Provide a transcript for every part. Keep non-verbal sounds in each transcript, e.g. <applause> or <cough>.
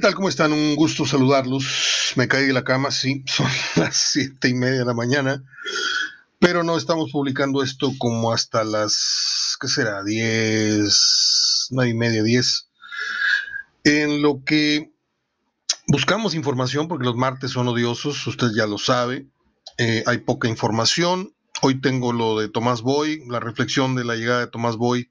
tal? ¿Cómo están? Un gusto saludarlos. Me caí de la cama, sí, <laughs> son las siete y media de la mañana, pero no estamos publicando esto como hasta las, ¿qué será? Diez, nueve y media, diez. En lo que buscamos información, porque los martes son odiosos, usted ya lo sabe, eh, hay poca información. Hoy tengo lo de Tomás Boy, la reflexión de la llegada de Tomás Boy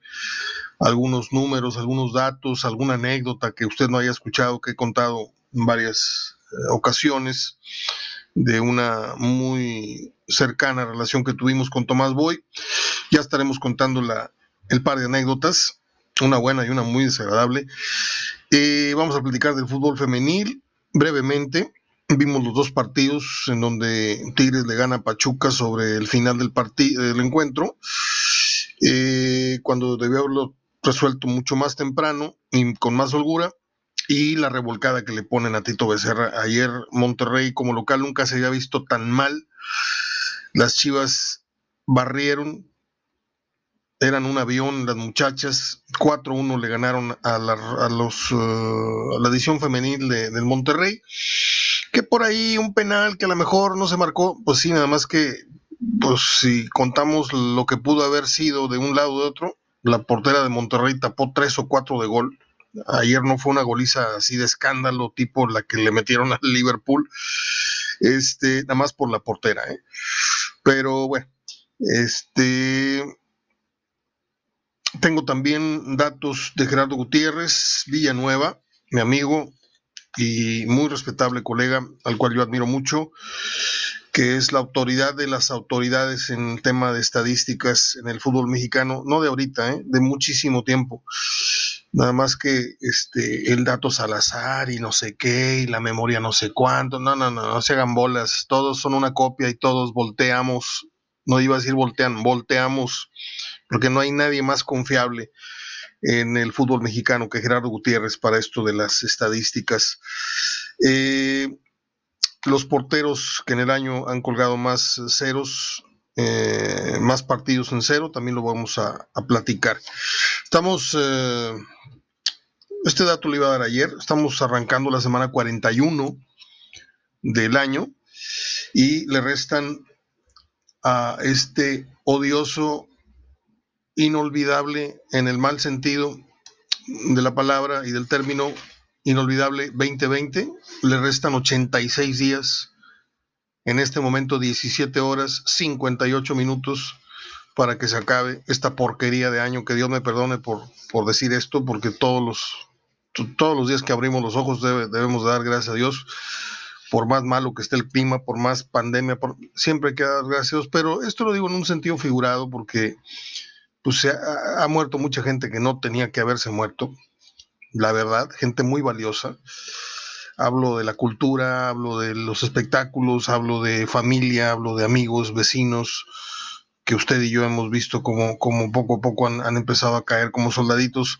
algunos números, algunos datos, alguna anécdota que usted no haya escuchado, que he contado en varias eh, ocasiones de una muy cercana relación que tuvimos con Tomás Boy. Ya estaremos contando la, el par de anécdotas, una buena y una muy desagradable. Eh, vamos a platicar del fútbol femenil brevemente. Vimos los dos partidos en donde Tigres le gana a Pachuca sobre el final del, del encuentro. Eh, cuando debió haberlo resuelto mucho más temprano y con más holgura. Y la revolcada que le ponen a Tito Becerra. Ayer Monterrey como local nunca se había visto tan mal. Las Chivas barrieron, eran un avión las muchachas, 4-1 le ganaron a la, a los, uh, la edición femenil de, del Monterrey, que por ahí un penal que a lo mejor no se marcó, pues sí, nada más que, pues si contamos lo que pudo haber sido de un lado o de otro, la portera de Monterrey tapó tres o cuatro de gol. Ayer no fue una goliza así de escándalo, tipo la que le metieron <laughs> al Liverpool, este, nada más por la portera, ¿eh? Pero bueno, este. Tengo también datos de Gerardo Gutiérrez, Villanueva, mi amigo y muy respetable colega, al cual yo admiro mucho que es la autoridad de las autoridades en tema de estadísticas en el fútbol mexicano, no de ahorita, ¿eh? de muchísimo tiempo. Nada más que este, el dato Salazar y no sé qué, y la memoria no sé cuánto, no, no, no, no se hagan bolas, todos son una copia y todos volteamos, no iba a decir voltean, volteamos, porque no hay nadie más confiable en el fútbol mexicano que Gerardo Gutiérrez para esto de las estadísticas. Eh, los porteros que en el año han colgado más ceros, eh, más partidos en cero, también lo vamos a, platicar. Estamos, eh, este dato lo iba a dar ayer, estamos arrancando la semana 41 del año y le restan a este odioso, inolvidable en el mal sentido de la palabra y del término inolvidable 2020. Le restan 86 días. En este momento 17 horas 58 minutos para que se acabe esta porquería de año. Que Dios me perdone por, por decir esto, porque todos los, todos los días que abrimos los ojos debemos dar gracias a Dios. Por más malo que esté el clima, por más pandemia, por, siempre hay que dar gracias a Dios. Pero esto lo digo en un sentido figurado porque pues, se ha muerto mucha gente que no tenía que haberse muerto la verdad, gente muy valiosa. Hablo de la cultura, hablo de los espectáculos, hablo de familia, hablo de amigos, vecinos, que usted y yo hemos visto como, como poco a poco han, empezado a caer como soldaditos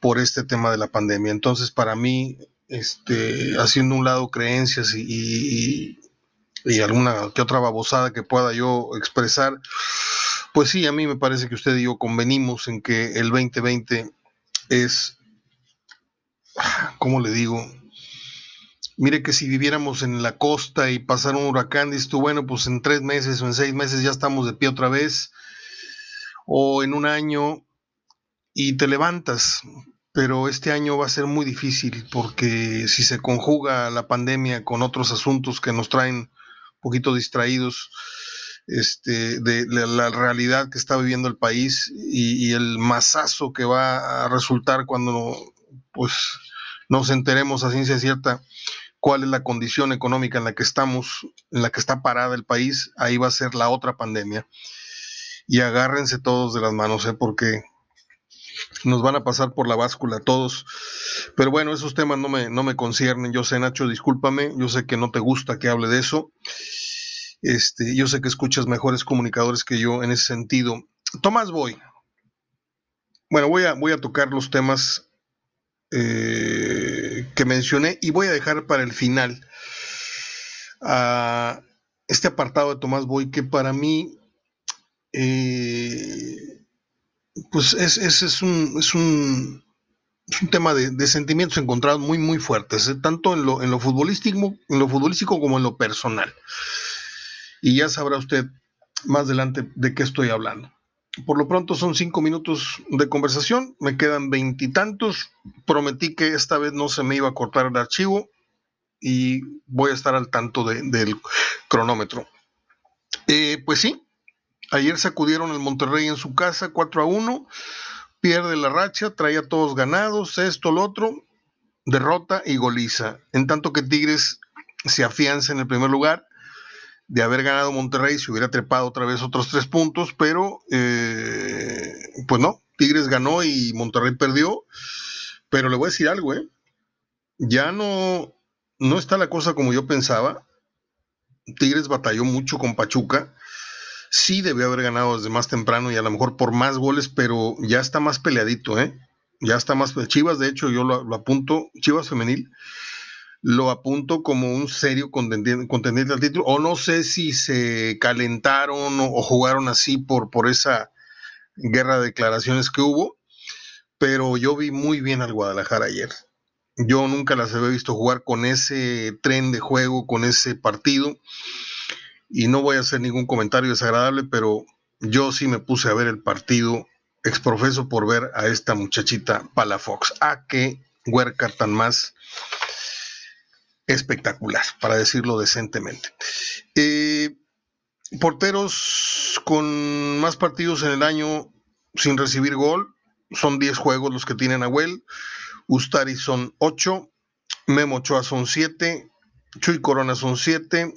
por este tema de la pandemia. Entonces, para mí, este, haciendo un lado creencias y, y alguna que otra babosada que pueda yo expresar, pues sí, a mí me parece que usted y yo convenimos en que el 2020 es ¿cómo le digo? Mire que si viviéramos en la costa y pasara un huracán, dices tú, bueno, pues en tres meses o en seis meses ya estamos de pie otra vez, o en un año y te levantas, pero este año va a ser muy difícil porque si se conjuga la pandemia con otros asuntos que nos traen un poquito distraídos, este, de, la realidad que está viviendo el país y, y, el masazo que va a resultar cuando pues nos enteremos a ciencia cierta cuál es la condición económica en la que estamos, en la que está parada el país, ahí va a ser la otra pandemia. Y agárrense todos de las manos, ¿eh? porque nos van a pasar por la báscula todos. Pero bueno, esos temas no me, no me conciernen. Yo sé, Nacho, discúlpame, yo sé que no te gusta que hable de eso. Este, yo sé que escuchas mejores comunicadores que yo en ese sentido. Tomás Boy. Bueno, voy a, voy a tocar los temas eh, que mencioné y voy a dejar para el final a este apartado de Tomás Boy que para mí eh, pues es, es, un, es un es un tema de, sentimientos encontrados muy, muy fuertes, ¿eh? tanto en lo, en lo futbolístico, en lo futbolístico como en lo personal. Y ya sabrá usted más adelante de qué estoy hablando. Por lo pronto son cinco minutos de conversación, me quedan veintitantos. Prometí que esta vez no se me iba a cortar el archivo y voy a estar al tanto del cronómetro. Eh, pues sí, ayer sacudieron el Monterrey en su casa 4 a 1, pierde la racha, traía todos ganados, esto, lo otro, derrota y goliza. En tanto que Tigres se afianza en el primer lugar de haber ganado Monterrey se hubiera trepado otra vez otros tres puntos, pero eh, pues no, Tigres ganó y Monterrey perdió. Pero le voy a decir algo, ¿eh? Ya no, no está la cosa como yo pensaba. Tigres batalló mucho con Pachuca. Sí debió haber ganado desde más temprano y a lo mejor por más goles, pero ya está más peleadito, ¿eh? Ya está más. Chivas, de hecho, yo lo apunto, Chivas femenil lo apunto como un serio contendiente, al título, o no sé si se calentaron o, jugaron así por, por esa guerra de declaraciones que hubo, pero yo vi muy bien al Guadalajara ayer. Yo nunca las había visto jugar con ese tren de juego, con ese partido, y no voy a hacer ningún comentario desagradable, pero yo sí me puse a ver el partido exprofeso por ver a esta muchachita Palafox. A que Huerca tan más espectacular, para decirlo decentemente. Eh, porteros con más partidos en el año sin recibir gol, son 10 juegos los que tienen Nahuel, Ustari son 8, Memo Ochoa son 7, Chuy Corona son 7,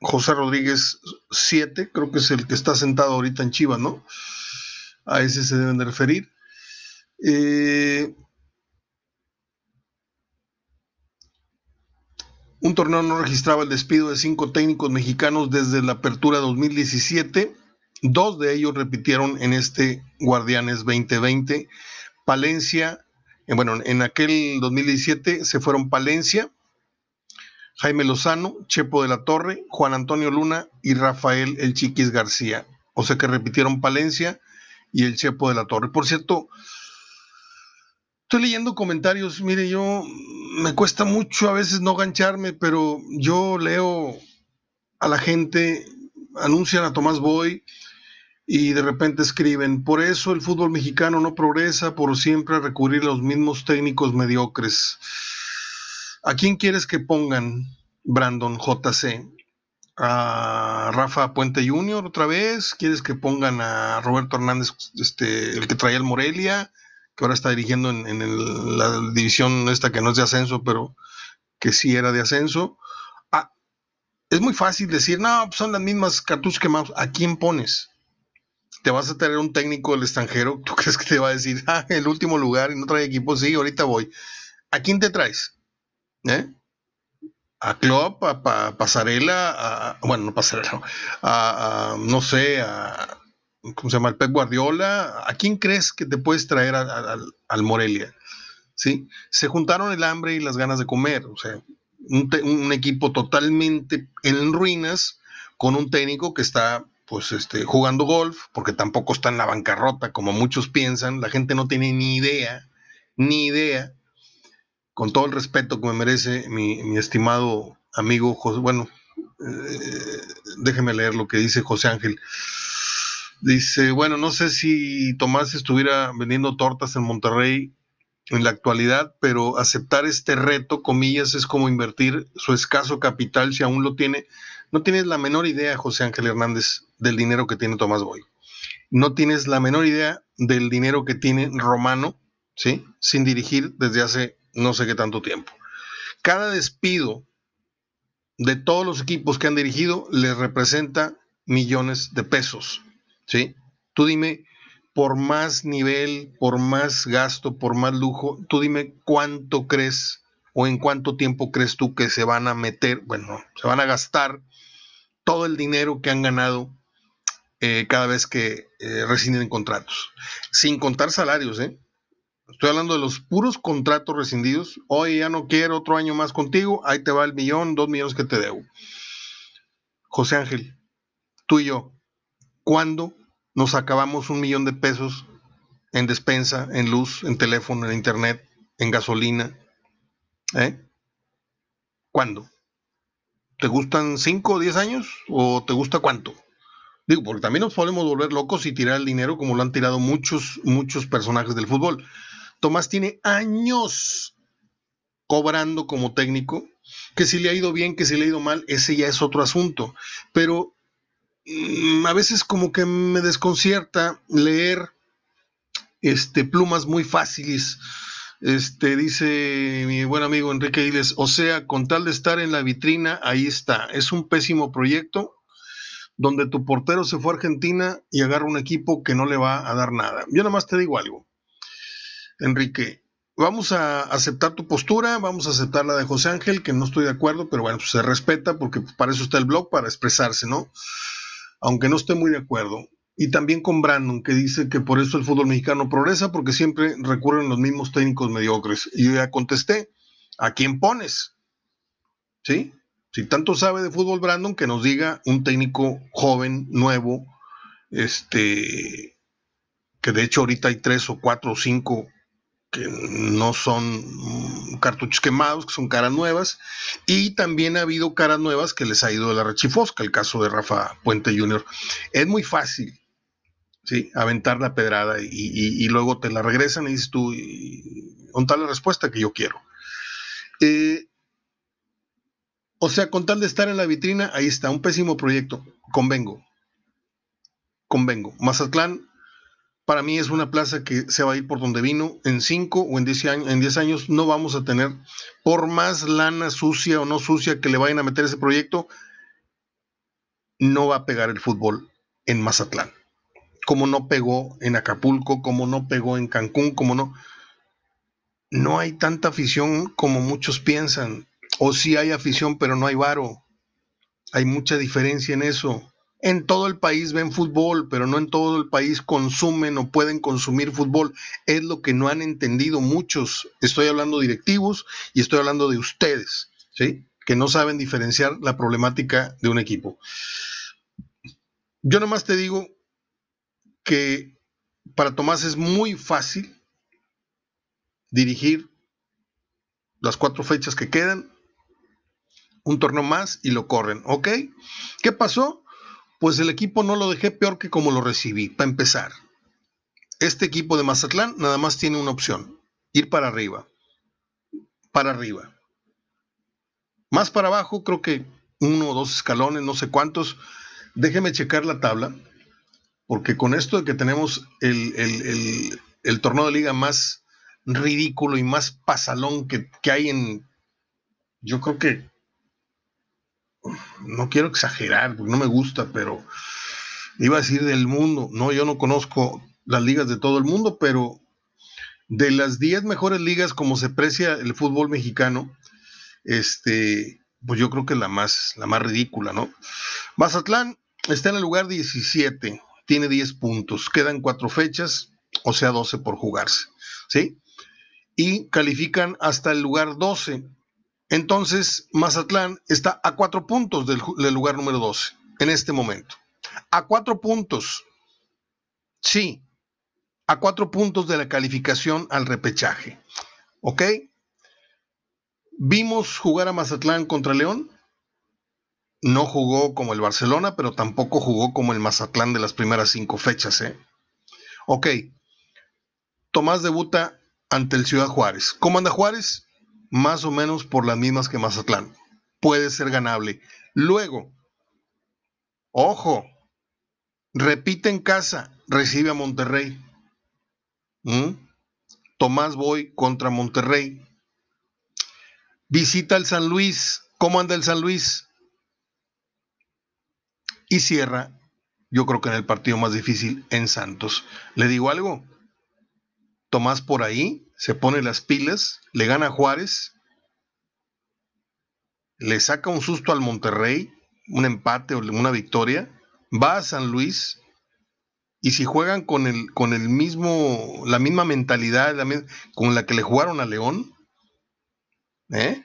José Rodríguez 7, creo que es el que está sentado ahorita en Chivas, ¿no? A ese se deben de referir. Eh, Un torneo no registraba el despido de cinco técnicos mexicanos desde la apertura 2017. Dos de ellos repitieron en este Guardianes 2020. Palencia, eh, bueno, en aquel 2017 se fueron Palencia, Jaime Lozano, Chepo de la Torre, Juan Antonio Luna y Rafael El Chiquis García. O sea que repitieron Palencia y el Chepo de la Torre. Por cierto, Estoy leyendo comentarios, mire, yo me cuesta mucho a veces no gancharme, pero yo leo a la gente, anuncian a Tomás Boy y de repente escriben, por eso el fútbol mexicano no progresa por siempre recurrir a los mismos técnicos mediocres. ¿A quién quieres que pongan, Brandon JC? ¿A Rafa Puente Jr. otra vez? ¿Quieres que pongan a Roberto Hernández, este, el que traía el Morelia? Que ahora está dirigiendo en, la división esta que no es de ascenso, pero que sí era de ascenso. Ah, es muy fácil decir, no, pues son las mismas cartuchos quemados. ¿A quién pones? Te vas a tener un técnico del extranjero, <laughs> ¿tú crees que te va a decir, ah, el último lugar y no trae equipo? Sí, ahorita voy. ¿A quién te traes? ¿Eh? a Klopp, a, Pasarela, a, bueno, no Pasarela, a, no sé, a, ¿cómo se llama? El Pep Guardiola. ¿A quién crees que te puedes traer al Morelia? ¿Sí? Se juntaron el hambre y las ganas de comer. O sea, un, equipo totalmente en ruinas con un técnico que está pues este, jugando golf, porque tampoco está en la bancarrota como muchos piensan. La gente no tiene ni idea, ni idea. Con todo el respeto que me merece mi, estimado amigo José, bueno, eh, déjeme leer lo que dice José Ángel. Dice, bueno, no sé si Tomás estuviera vendiendo tortas en Monterrey en la actualidad, pero aceptar este reto, comillas, es como invertir su escaso capital si aún lo tiene. No tienes la menor idea, José Ángel Hernández, del dinero que tiene Tomás Boy. No tienes la menor idea del dinero que tiene Romano, ¿sí? Sin dirigir desde hace no sé qué tanto tiempo. Cada despido de todos los equipos que han dirigido les representa millones de pesos. ¿Sí? Tú dime, por más nivel, por más gasto, por más lujo, tú dime cuánto crees o en cuánto tiempo crees tú que se van a meter, bueno, se van a gastar todo el dinero que han ganado eh, cada vez que eh, rescinden contratos, sin contar salarios, ¿eh? Estoy hablando de los puros contratos rescindidos. Hoy ya no quiero otro año más contigo, ahí te va el millón, dos millones que te debo. José Ángel, tú y yo, ¿cuándo nos acabamos un millón de pesos en despensa, en luz, en teléfono, en internet, en gasolina. ¿Eh? ¿Cuándo? ¿Te gustan 5 o 10 años? ¿O te gusta cuánto? Digo, porque también nos podemos volver locos y tirar el dinero como lo han tirado muchos, muchos personajes del fútbol. Tomás tiene años cobrando como técnico, que si le ha ido bien, que si le ha ido mal, ese ya es otro asunto. Pero a veces como que me desconcierta leer este, plumas muy fáciles. Este, dice mi buen amigo Enrique Iles, o sea, con tal de estar en la vitrina, ahí está. Es un pésimo proyecto donde tu portero se fue a Argentina y agarra un equipo que no le va a dar nada. Yo nada más te digo algo, Enrique. Vamos a aceptar tu postura, vamos a aceptar la de José Ángel, que no estoy de acuerdo, pero bueno, pues se respeta porque para eso está el blog, para expresarse, ¿no? Aunque no esté muy de acuerdo. Y también con Brandon, que dice que por eso el fútbol mexicano progresa, porque siempre recurren los mismos técnicos mediocres. Y yo ya contesté, ¿a quién pones? ¿Sí? Si tanto sabe de fútbol Brandon, que nos diga un técnico joven, nuevo, este, que de hecho ahorita hay tres o cuatro o cinco que no son cartuchos quemados, que son caras nuevas, y también ha habido caras nuevas que les ha ido de la rechifosca, el caso de Rafa Puente Jr. Es muy fácil, ¿sí? Aventar la pedrada y, luego te la regresan y dices tú, con tal la respuesta que yo quiero. Eh, o sea, con tal de estar en la vitrina, ahí está, un pésimo proyecto. Convengo. Convengo. Mazatlán, para mí es una plaza que se va a ir por donde vino. En 5 o en 10 años, en años no vamos a tener, por más lana sucia o no sucia que le vayan a meter ese proyecto, no va a pegar el fútbol en Mazatlán. Como no pegó en Acapulco, como no pegó en Cancún, como no. No hay tanta afición como muchos piensan o sí hay afición, pero no hay varo. Hay mucha diferencia en eso. En todo el país ven fútbol, pero no en todo el país consumen o pueden consumir fútbol. Es lo que no han entendido muchos. Estoy hablando de directivos y estoy hablando de ustedes, ¿sí? Que no saben diferenciar la problemática de un equipo. Yo nomás te digo que para Tomás es muy fácil dirigir las cuatro fechas que quedan un torneo más y lo corren, ¿ok? ¿Qué pasó? Pues el equipo no lo dejé peor que como lo recibí, para empezar. Este equipo de Mazatlán nada más tiene una opción, ir para arriba, para arriba. Más para abajo, creo que uno o dos escalones, no sé cuántos. Déjeme checar la tabla, porque con esto de que tenemos el, el, torneo de liga más ridículo y más pasalón que, que hay en, yo creo que no quiero exagerar, porque no me gusta, pero iba a decir del mundo. No, yo no conozco las ligas de todo el mundo, pero de las 10 mejores ligas como se precia el fútbol mexicano, este, pues yo creo que la más, la más ridícula, ¿no? Mazatlán está en el lugar 17, tiene 10 puntos, quedan cuatro fechas, o sea, 12 por jugarse, ¿sí? Y califican hasta el lugar 12 entonces, Mazatlán está a cuatro puntos del, lugar número 12 en este momento. A cuatro puntos. Sí, a cuatro puntos de la calificación al repechaje. ¿Ok? Vimos jugar a Mazatlán contra León. No jugó como el Barcelona, pero tampoco jugó como el Mazatlán de las primeras cinco fechas. ¿eh? Ok. Tomás debuta ante el Ciudad Juárez. ¿Cómo anda Juárez? Más o menos por las mismas que Mazatlán. Puede ser ganable. Luego, ojo, repite en casa, recibe a Monterrey. ¿Mm? Tomás Boy contra Monterrey. Visita el San Luis. ¿Cómo anda el San Luis? Y cierra, yo creo que en el partido más difícil, en Santos. ¿Le digo algo? Tomás por ahí se pone las pilas, le gana a Juárez, le saca un susto al Monterrey, un empate o una victoria, va a San Luis y si juegan con el, con el mismo, la misma mentalidad con la que le jugaron a León, ¿eh?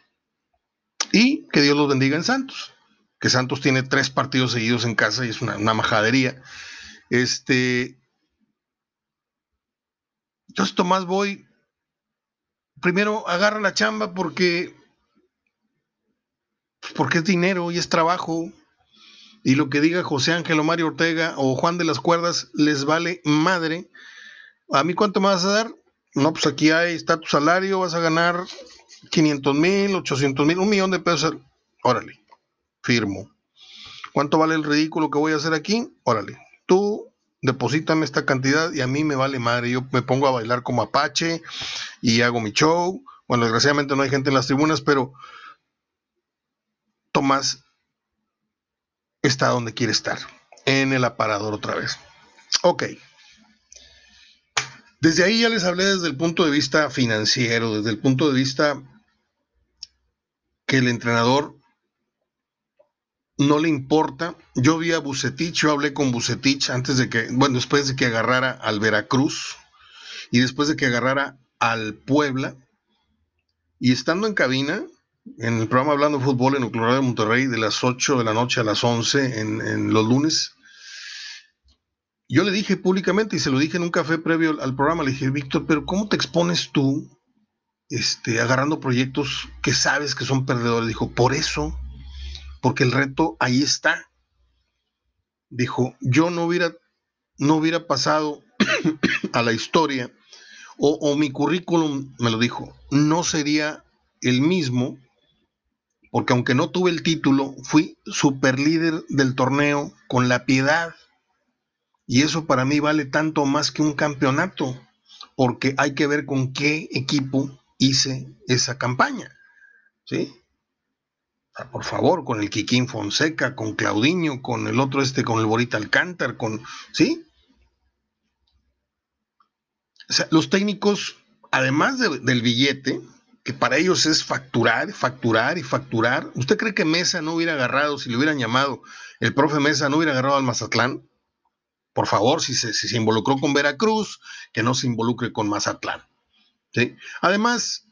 y que Dios los bendiga en Santos, que Santos tiene tres partidos seguidos en casa y es una, majadería. Este, Entonces Tomás Boy, primero agarra la chamba porque, porque es dinero y es trabajo. Y lo que diga José Ángel o Mario Ortega o Juan de las Cuerdas les vale madre. ¿A mí cuánto me vas a dar? No, pues aquí hay, está tu salario, vas a ganar 500 mil, 800 mil, un millón de pesos. Órale, firmo. ¿Cuánto vale el ridículo que voy a hacer aquí? Órale, tú deposítame esta cantidad y a mí me vale madre. Yo me pongo a bailar como Apache y hago mi show. Bueno, desgraciadamente no hay gente en las tribunas, pero Tomás está donde quiere estar, en el aparador otra vez. Ok. Desde ahí ya les hablé desde el punto de vista financiero, desde el punto de vista que el entrenador no le importa. Yo vi a Bucetich, yo hablé con Bucetich antes de que, bueno, después de que agarrara al Veracruz y después de que agarrara al Puebla. Y estando en cabina, en el programa Hablando Fútbol en Nuclear de Monterrey, de las 8 de la noche a las 11 en, en, los lunes, yo le dije públicamente y se lo dije en un café previo al programa, le dije, Víctor, pero ¿cómo te expones tú este, agarrando proyectos que sabes que son perdedores? Dijo, por eso porque el reto ahí está. Dijo, yo no hubiera, no hubiera pasado <clears throat> a la historia, o, o mi currículum, me lo dijo, no sería el mismo, porque aunque no tuve el título, fui super líder del torneo con la piedad. Y eso para mí vale tanto más que un campeonato, porque hay que ver con qué equipo hice esa campaña. ¿Sí? Por favor, con el Kikín Fonseca, con Claudiño, con el otro este, con el Borita Alcántar, con. ¿Sí? O sea, los técnicos, además del billete, que para ellos es facturar, facturar y facturar. ¿Usted cree que Mesa no hubiera agarrado, si le hubieran llamado, el profe Mesa no hubiera agarrado al Mazatlán? Por favor, si se, si se involucró con Veracruz, que no se involucre con Mazatlán. ¿sí? Además,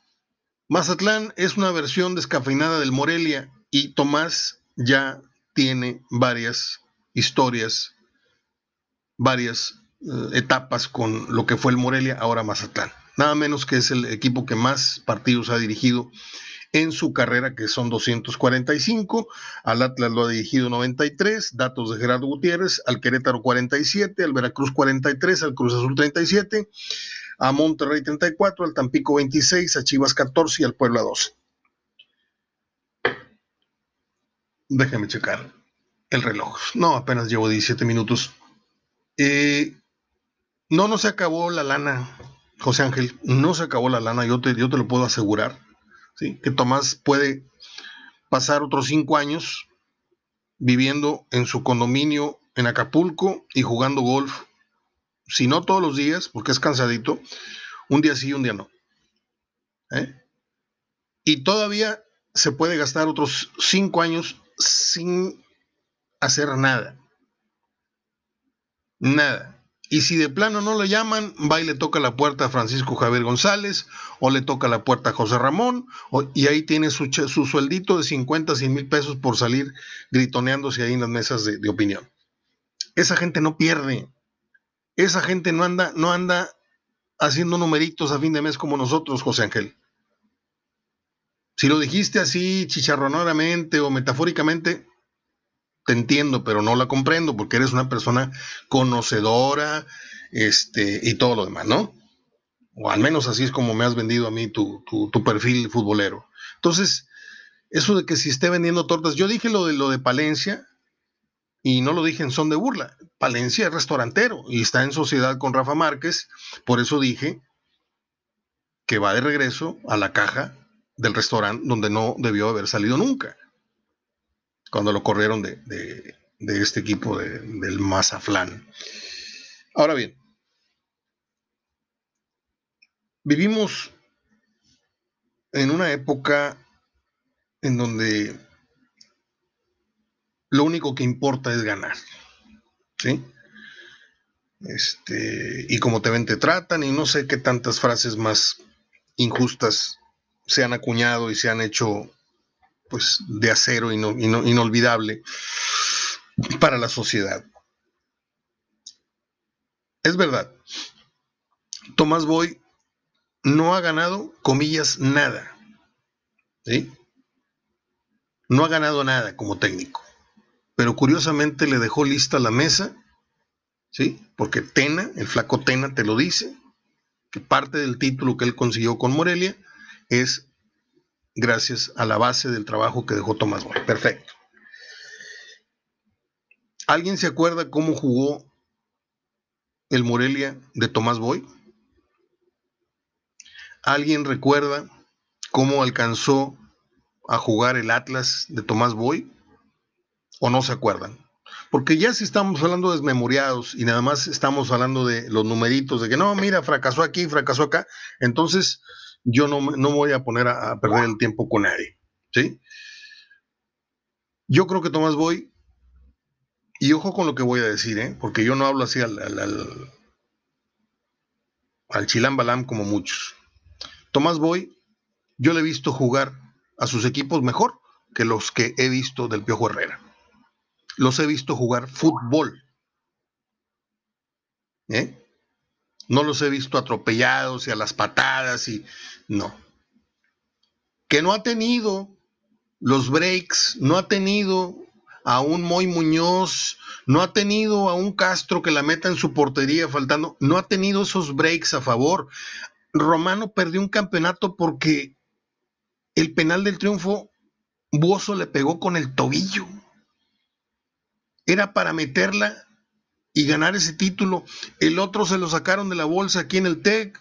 Mazatlán es una versión descafeinada del Morelia y Tomás ya tiene varias historias, varias eh, etapas con lo que fue el Morelia, ahora Mazatlán. Nada menos que es el equipo que más partidos ha dirigido en su carrera, que son 245. Al Atlas lo ha dirigido 93, datos de Gerardo Gutiérrez, al Querétaro 47, al Veracruz 43, al Cruz Azul 37, a Monterrey 34, al Tampico 26, a Chivas 14 y al Puebla 12. Déjame checar el reloj. No, apenas llevo 17 minutos. Eh, no, no se acabó la lana, José Ángel. No se acabó la lana, yo te, yo te lo puedo asegurar. ¿sí? Que Tomás puede pasar otros cinco años viviendo en su condominio en Acapulco y jugando golf. Si no todos los días, porque es cansadito, un día sí y un día no. ¿eh? Y todavía se puede gastar otros cinco años sin hacer nada. Nada. Y si de plano no lo llaman, va y le toca la puerta a Francisco Javier González o le toca la puerta a José Ramón y ahí tiene su, su, sueldito de 50, 100 mil pesos por salir gritoneándose ahí en las mesas de, de, opinión. Esa gente no pierde. Esa gente no anda, no anda haciendo numeritos a fin de mes como nosotros, José Ángel. Si lo dijiste así chicharronoramente o metafóricamente, te entiendo, pero no la comprendo porque eres una persona conocedora este, y todo lo demás, ¿no? O al menos así es como me has vendido a mí tu, tu, perfil futbolero. Entonces, eso de que si esté vendiendo tortas, yo dije lo de lo de Palencia y no lo dije en son de burla. Palencia es restaurantero y está en sociedad con Rafa Márquez, por eso dije que va de regreso a la caja del restaurante donde no debió haber salido nunca, cuando lo corrieron de, de, este equipo del Mazaflán. Ahora bien, vivimos en una época en donde lo único que importa es ganar. ¿Sí? Este, y como te ven, te tratan, y no sé qué tantas frases más injustas se han acuñado y se han hecho pues de acero y inolvidable para la sociedad. Es verdad, Tomás Boy no ha ganado, comillas, nada. ¿Sí? No ha ganado nada como técnico. Pero curiosamente le dejó lista la mesa, ¿sí? Porque Tena, el flaco Tena te lo dice, que parte del título que él consiguió con Morelia es gracias a la base del trabajo que dejó Tomás Boy. Perfecto. ¿Alguien se acuerda cómo jugó el Morelia de Tomás Boy? ¿Alguien recuerda cómo alcanzó a jugar el Atlas de Tomás Boy? ¿O no se acuerdan? Porque ya si estamos hablando desmemoriados y nada más estamos hablando de los numeritos, de que no, mira, fracasó aquí, fracasó acá, entonces yo no, no voy a poner a, perder el tiempo con nadie. ¿sí? Yo creo que Tomás Boy, y ojo con lo que voy a decir, ¿eh? porque yo no hablo así al, al, al, al Balam como muchos. Tomás Boy, yo le he visto jugar a sus equipos mejor que los que he visto del Piojo Herrera. Los he visto jugar fútbol. ¿Eh? No los he visto atropellados y a las patadas y no. Que no ha tenido los breaks, no ha tenido a un Moy Muñoz, no ha tenido a un Castro que la meta en su portería faltando, no ha tenido esos breaks a favor. Romano perdió un campeonato porque el penal del triunfo, Buoso le pegó con el tobillo. Era para meterla y ganar ese título. El otro se lo sacaron de la bolsa aquí en el TEC.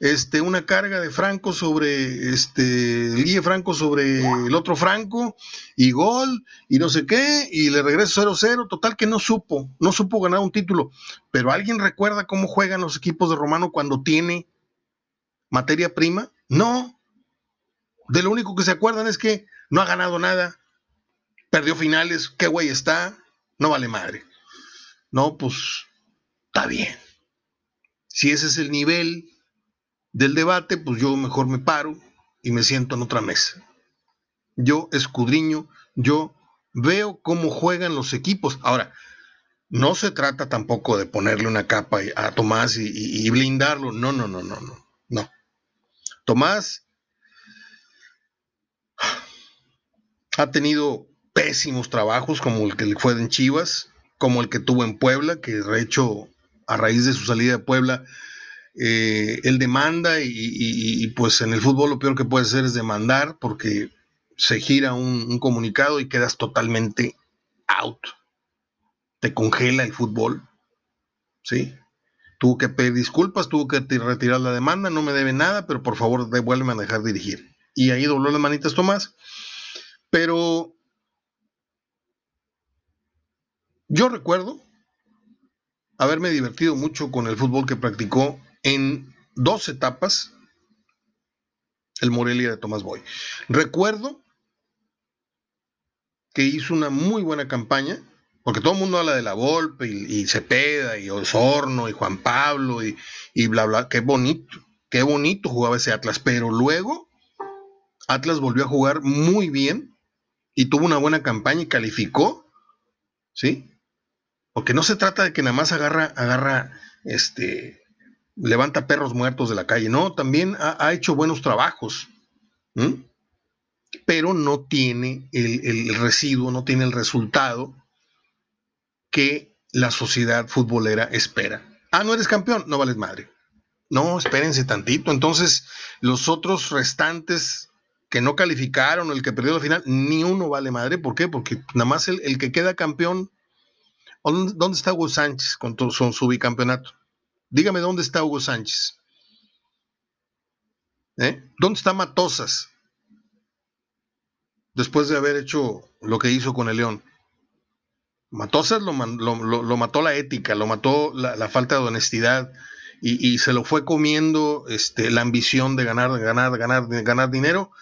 Este, una carga de Franco sobre, este, Guille Franco sobre el otro Franco, y gol, y no sé qué, y le regreso 0-0, total que no supo, no supo ganar un título. Pero ¿alguien recuerda cómo juegan los equipos de Romano cuando tiene materia prima? No. De lo único que se acuerdan es que no ha ganado nada, perdió finales, qué güey está, no vale madre. No, pues está bien. Si ese es el nivel del debate, pues yo mejor me paro y me siento en otra mesa. Yo escudriño, yo veo cómo juegan los equipos. Ahora, no se trata tampoco de ponerle una capa a Tomás y, y blindarlo. No, no, no, no, no. No. Tomás ha tenido pésimos trabajos como el que le fue en Chivas, como el que tuvo en Puebla, que de hecho a raíz de su salida de Puebla, eh, él demanda y, pues en el fútbol lo peor que puede hacer es demandar porque se gira un, comunicado y quedas totalmente out. Te congela el fútbol. ¿Sí? Tuvo que pedir disculpas, tuvo que retirar la demanda, no me debe nada, pero por favor devuélveme a dejar dirigir. Y ahí dobló las manitas Tomás. Pero Yo recuerdo haberme divertido mucho con el fútbol que practicó en dos etapas el Morelia de Tomás Boy. Recuerdo que hizo una muy buena campaña, porque todo el mundo habla de la Volpe y, Cepeda y Osorno y Juan Pablo y, y bla bla, qué bonito, qué bonito jugaba ese Atlas, pero luego Atlas volvió a jugar muy bien y tuvo una buena campaña y calificó, ¿sí? Porque no se trata de que nada más agarra, agarra, este, levanta perros muertos de la calle, no, también ha, hecho buenos trabajos, pero no tiene el, residuo, no tiene el resultado que la sociedad futbolera espera. Ah, no eres campeón, no vales madre. No, espérense tantito. Entonces, los otros restantes que no calificaron, el que perdió la final, ni uno vale madre. ¿Por qué? Porque nada más el que queda campeón ¿Dónde está Hugo Sánchez con su, bicampeonato? Dígame dónde está Hugo Sánchez. ¿Eh? ¿Dónde está Matosas? Después de haber hecho lo que hizo con el León. Matosas lo, mató la ética, lo mató la, falta de honestidad y, se lo fue comiendo este, la ambición de ganar, ganar, ganar, ganar dinero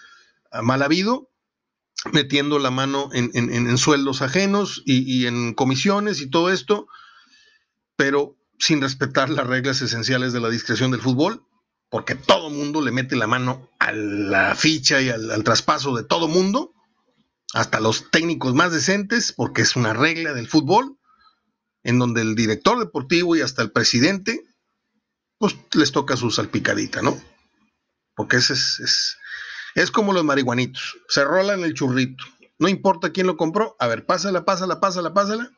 mal habido metiendo la mano en, sueldos ajenos y, en comisiones y todo esto, pero sin respetar las reglas esenciales de la discreción del fútbol, porque todo mundo le mete la mano a la ficha y al, traspaso de todo mundo, hasta los técnicos más decentes, porque es una regla del fútbol, en donde el director deportivo y hasta el presidente pues les toca su salpicadita, ¿no? Porque ese es, es, es como los marihuanitos, se rolan el churrito, no importa quién lo compró, a ver, pásala, pásala, pásala, pásala,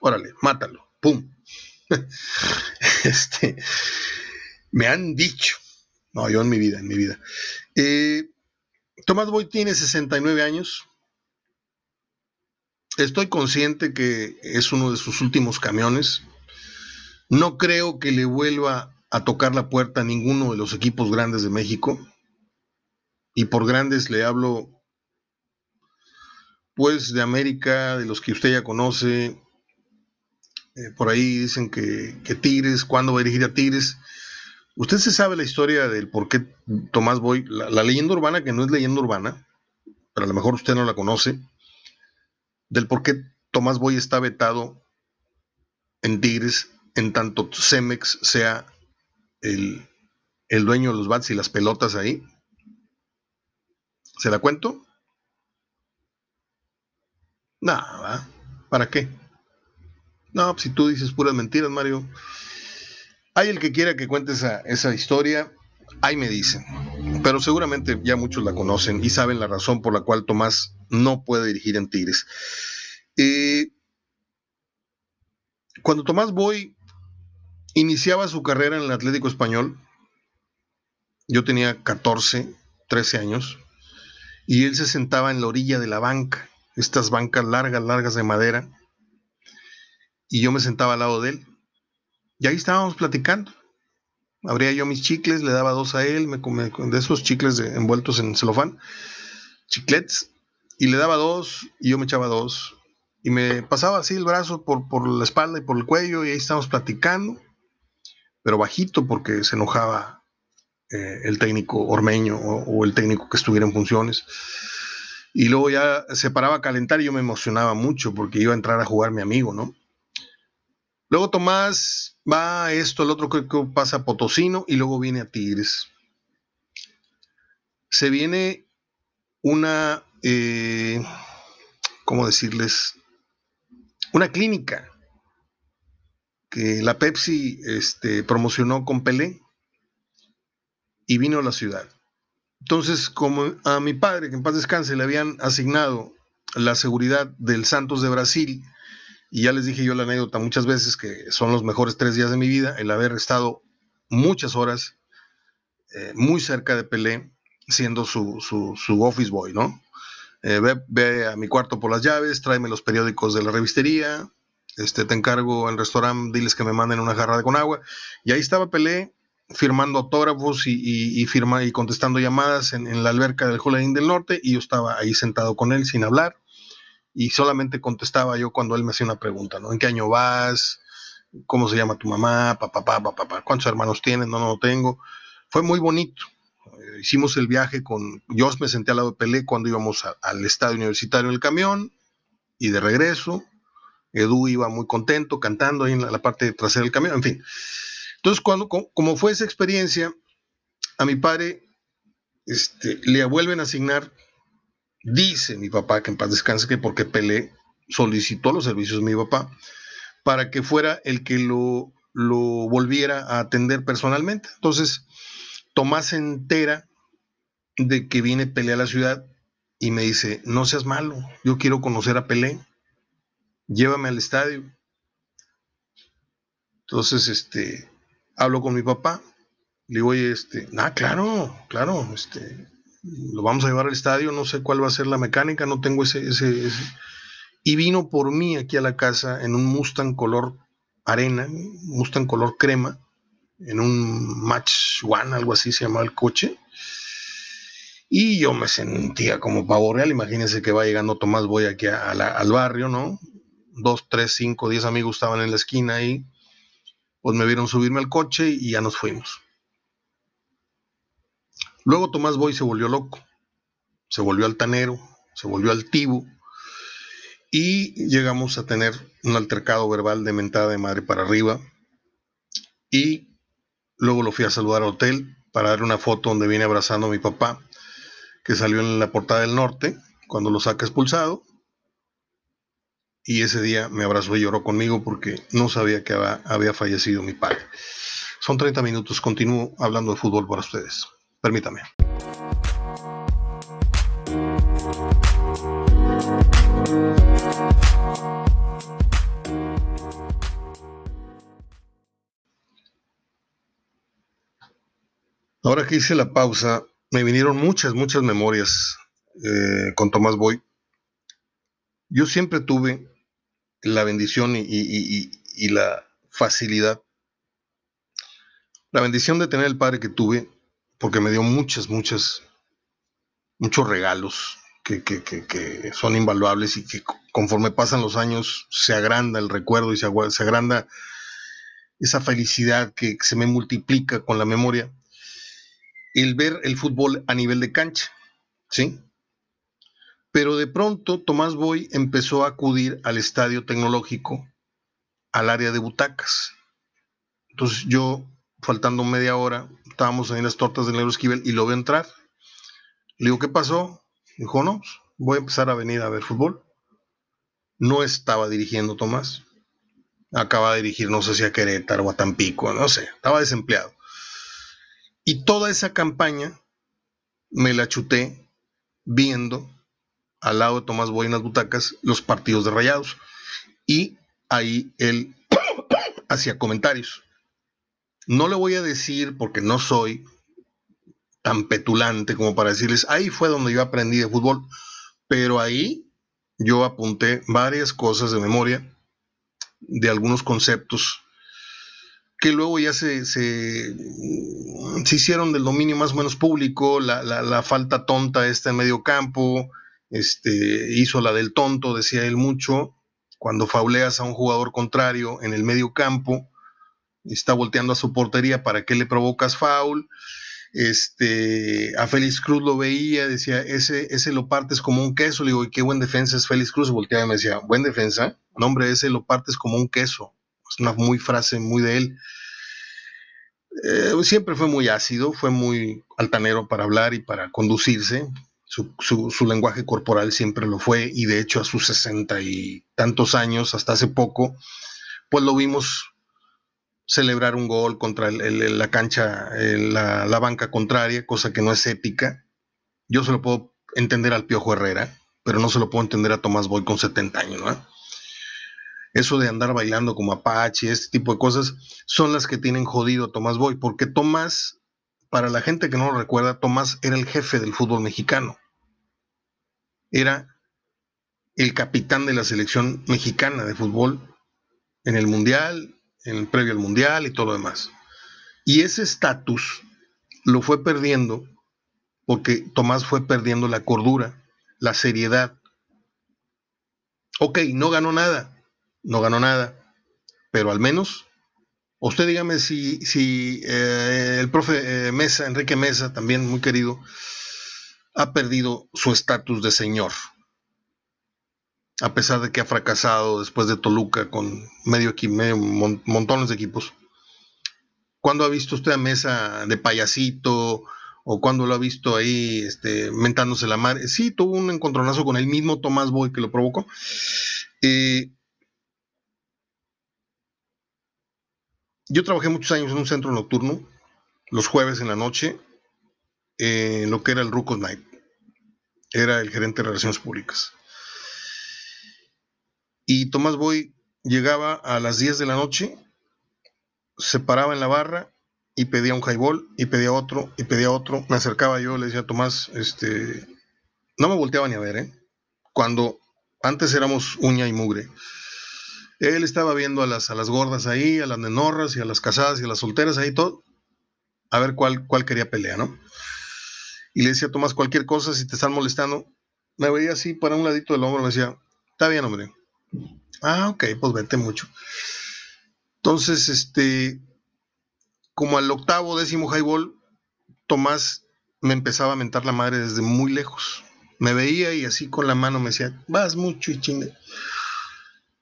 órale, mátalo, pum. <laughs> este, me han dicho, no, yo en mi vida, en mi vida. Eh, Tomás Boy tiene 69 años. Estoy consciente que es uno de sus últimos camiones. No creo que le vuelva a tocar la puerta a ninguno de los equipos grandes de México. Y por grandes le hablo, pues, de América, de los que usted ya conoce. Eh, por ahí dicen que, que Tigres, ¿cuándo va a dirigir a Tigres? Usted se sabe la historia del por qué Tomás Boy, la, leyenda urbana, que no es leyenda urbana, pero a lo mejor usted no la conoce, del por qué Tomás Boy está vetado en Tigres en tanto Cemex sea el, dueño de los bats y las pelotas ahí. ¿Se la cuento? Nada, ¿para qué? No, pues si tú dices puras mentiras, Mario, hay el que quiera que cuente esa, historia, ahí me dicen. Pero seguramente ya muchos la conocen y saben la razón por la cual Tomás no puede dirigir en Tigres. Eh, cuando Tomás Boy iniciaba su carrera en el Atlético Español, yo tenía 14, 13 años, y él se sentaba en la orilla de la banca, estas bancas largas, largas de madera, y yo me sentaba al lado de él. Y ahí estábamos platicando. Abría yo mis chicles, le daba dos a él, me, de esos chicles envueltos en celofán, chiclets, y le daba dos y yo me echaba dos. Y me pasaba así el brazo por, por la espalda y por el cuello y ahí estábamos platicando, pero bajito porque se enojaba eh, el técnico ormeño o, el técnico que estuviera en funciones. Y luego ya se paraba a calentar y yo me emocionaba mucho porque iba a entrar a jugar mi amigo, ¿no? Luego Tomás va a esto, el otro creo que pasa a Potosino y luego viene a Tigres. Se viene una, eh, ¿cómo decirles? Una clínica que la Pepsi este, promocionó con Pelé y vino a la ciudad. Entonces, como a mi padre, que en paz descanse, le habían asignado la seguridad del Santos de Brasil, y ya les dije yo la anécdota muchas veces que son los mejores tres días de mi vida, el haber estado muchas horas eh, muy cerca de Pelé, siendo su, su, office boy, ¿no? Eh, ve, a mi cuarto por las llaves, tráeme los periódicos de la revistería, este, te encargo al restaurante, diles que me manden una jarra de con agua. Y ahí estaba Pelé firmando autógrafos y, y, firma, y contestando llamadas en, en la alberca del Jolín del Norte y yo estaba ahí sentado con él sin hablar y solamente contestaba yo cuando él me hacía una pregunta, ¿no? ¿En qué año vas? ¿Cómo se llama tu mamá? Papá, papá, papá, ¿cuántos hermanos tienes? No, no, no tengo. Fue muy bonito. Eh, hicimos el viaje con, yo me senté al lado de Pelé cuando íbamos al estadio universitario en el camión y de regreso. Edu iba muy contento cantando ahí en la, parte trasera del camión, en fin. Entonces, cuando, como fue esa experiencia, a mi padre este, le vuelven a asignar Dice mi papá, que en paz descanse, que porque Pelé solicitó los servicios de mi papá para que fuera el que lo, lo volviera a atender personalmente. Entonces, Tomás se entera de que viene Pelé a la ciudad y me dice, no seas malo, yo quiero conocer a Pelé, llévame al estadio. Entonces, este, hablo con mi papá, le digo, oye, este, ah, claro, claro, este, lo vamos a llevar al estadio, no sé cuál va a ser la mecánica, no tengo ese, ese, Y vino por mí aquí a la casa en un Mustang color arena, Mustang color crema, en un Match One, algo así se llamaba el coche. Y yo me sentía como pavo real. Imagínense que va llegando Tomás Boy aquí al barrio, ¿no? Dos, tres, cinco, diez amigos estaban en la esquina ahí. Pues me vieron subirme al coche y ya nos fuimos. Luego Tomás Boy se volvió loco, se volvió altanero, se volvió altivo y llegamos a tener un altercado verbal de mentada de madre para arriba y luego lo fui a saludar al hotel para dar una foto donde viene abrazando a mi papá que salió en la portada del norte cuando lo saca expulsado y ese día me abrazó y lloró conmigo porque no sabía que había, fallecido mi padre. Son 30 minutos, continúo hablando de fútbol para ustedes. Permítame. Ahora que hice la pausa, me vinieron muchas, muchas memorias eh, con Tomás Boy. Yo siempre tuve la bendición y, la facilidad, la bendición de tener el padre que tuve, porque me dio muchas, muchas, muchos regalos que, son invaluables y que conforme pasan los años se agranda el recuerdo y se, se agranda esa felicidad que se me multiplica con la memoria el ver el fútbol a nivel de cancha, ¿sí? Pero de pronto Tomás Boy empezó a acudir al estadio tecnológico, al área de butacas. Entonces yo, faltando media hora, estábamos ahí en las tortas del Negro Esquivel y lo veo entrar. Le digo, ¿qué pasó? Dijo, no, pues, voy a empezar a venir a ver fútbol. No estaba dirigiendo Tomás. Acaba de dirigir, no sé si a Querétaro o a Tampico, no sé, estaba desempleado. Y toda esa campaña me la chuté viendo al lado de Tomás Boy en las butacas los partidos de Rayados. Y ahí él <coughs> hacía comentarios. No le voy a decir, porque no soy tan petulante como para decirles, ahí fue donde yo aprendí de fútbol, pero ahí yo apunté varias cosas de memoria, de algunos conceptos que luego ya se, se, hicieron del dominio más o menos público, la, falta tonta esta en medio campo, este, hizo la del tonto, decía él mucho, cuando fauleas a un jugador contrario en el medio campo, está volteando a su portería, ¿para qué le provocas foul? Este, a Félix Cruz lo veía, decía, ese, ese lo partes como un queso, le digo, ¿y qué buen defensa es Félix Cruz? Volteaba y me decía, buen defensa, no hombre, ese lo partes como un queso es una muy frase muy de él. Eh, siempre fue muy ácido, fue muy altanero para hablar y para conducirse. Su, su, lenguaje corporal siempre lo fue y de hecho a sus sesenta y tantos años, hasta hace poco, pues lo vimos celebrar un gol contra la cancha, la, banca contraria, cosa que no es épica. Yo se lo puedo entender al Piojo Herrera, pero no se lo puedo entender a Tomás Boy con 70 años, eso de andar bailando como Apache, este tipo de cosas, son las que tienen jodido a Tomás Boy, porque Tomás, para la gente que no lo recuerda, Tomás era el jefe del fútbol mexicano. Era el capitán de la selección mexicana de fútbol en el Mundial, en el previo al Mundial y todo lo demás. Y ese estatus lo fue perdiendo porque Tomás fue perdiendo la cordura, la seriedad. Ok, no ganó nada, no ganó nada, pero al menos, usted dígame si, si eh, el profe eh, Mesa, Enrique Mesa, también muy querido, ha perdido su estatus de señor, a pesar de que ha fracasado después de Toluca con medio, medio montones de equipos. ¿Cuándo ha visto usted a Mesa de payasito? o cuando lo ha visto ahí este, mentándose la madre. Sí, tuvo un encontronazo con el mismo Tomás Boy que lo provocó. Eh, Yo trabajé muchos años en un centro nocturno, los jueves en la noche, en lo que era el Rucos Night. Era el gerente de relaciones públicas. Y Tomás Boy llegaba a las 10 de la noche, se paraba en la barra y pedía un highball y pedía otro y pedía otro. Me acercaba yo, le decía Tomás, este, no me volteaba ni a ver, ¿eh? Cuando antes éramos uña y mugre. Él estaba viendo a las, a las gordas ahí, a las nenorras y a las casadas y a las solteras ahí, todo. A ver cuál, cuál quería pelea, ¿no? Y le decía, Tomás, cualquier cosa, si te están molestando. Me veía así para un ladito del hombro, me decía, está bien, hombre. Ah, ok, pues vete mucho. Entonces, este, como al octavo, décimo highball, Tomás me empezaba a mentar la madre desde muy lejos. Me veía y así con la mano me decía, vas mucho y chingue.